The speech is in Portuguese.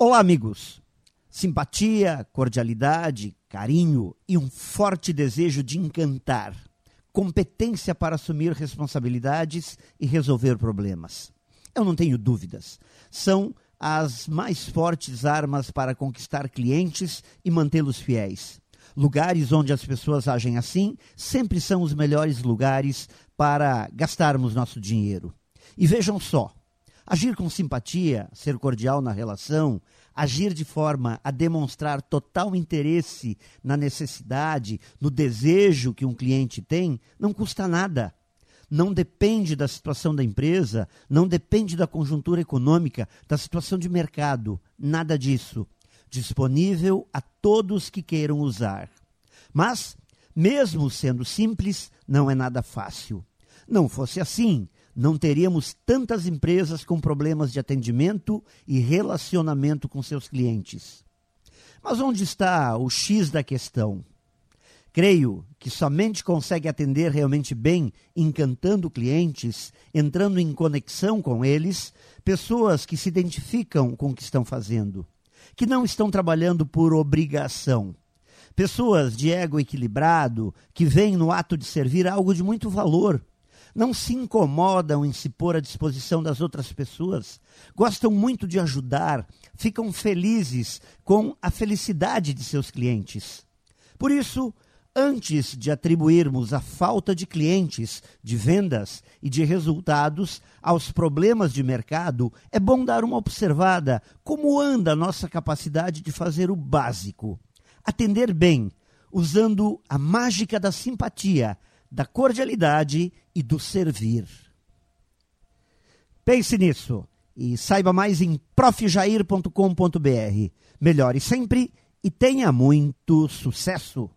Olá, amigos. Simpatia, cordialidade, carinho e um forte desejo de encantar. Competência para assumir responsabilidades e resolver problemas. Eu não tenho dúvidas. São as mais fortes armas para conquistar clientes e mantê-los fiéis. Lugares onde as pessoas agem assim sempre são os melhores lugares para gastarmos nosso dinheiro. E vejam só, Agir com simpatia, ser cordial na relação, agir de forma a demonstrar total interesse na necessidade, no desejo que um cliente tem, não custa nada. Não depende da situação da empresa, não depende da conjuntura econômica, da situação de mercado, nada disso. Disponível a todos que queiram usar. Mas, mesmo sendo simples, não é nada fácil. Não fosse assim, não teríamos tantas empresas com problemas de atendimento e relacionamento com seus clientes. Mas onde está o X da questão? Creio que somente consegue atender realmente bem, encantando clientes, entrando em conexão com eles, pessoas que se identificam com o que estão fazendo, que não estão trabalhando por obrigação. Pessoas de ego equilibrado, que veem no ato de servir algo de muito valor não se incomodam em se pôr à disposição das outras pessoas, gostam muito de ajudar, ficam felizes com a felicidade de seus clientes. Por isso, antes de atribuirmos a falta de clientes, de vendas e de resultados aos problemas de mercado, é bom dar uma observada como anda a nossa capacidade de fazer o básico. Atender bem, usando a mágica da simpatia, da cordialidade e do servir. Pense nisso e saiba mais em profjair.com.br. Melhore sempre e tenha muito sucesso!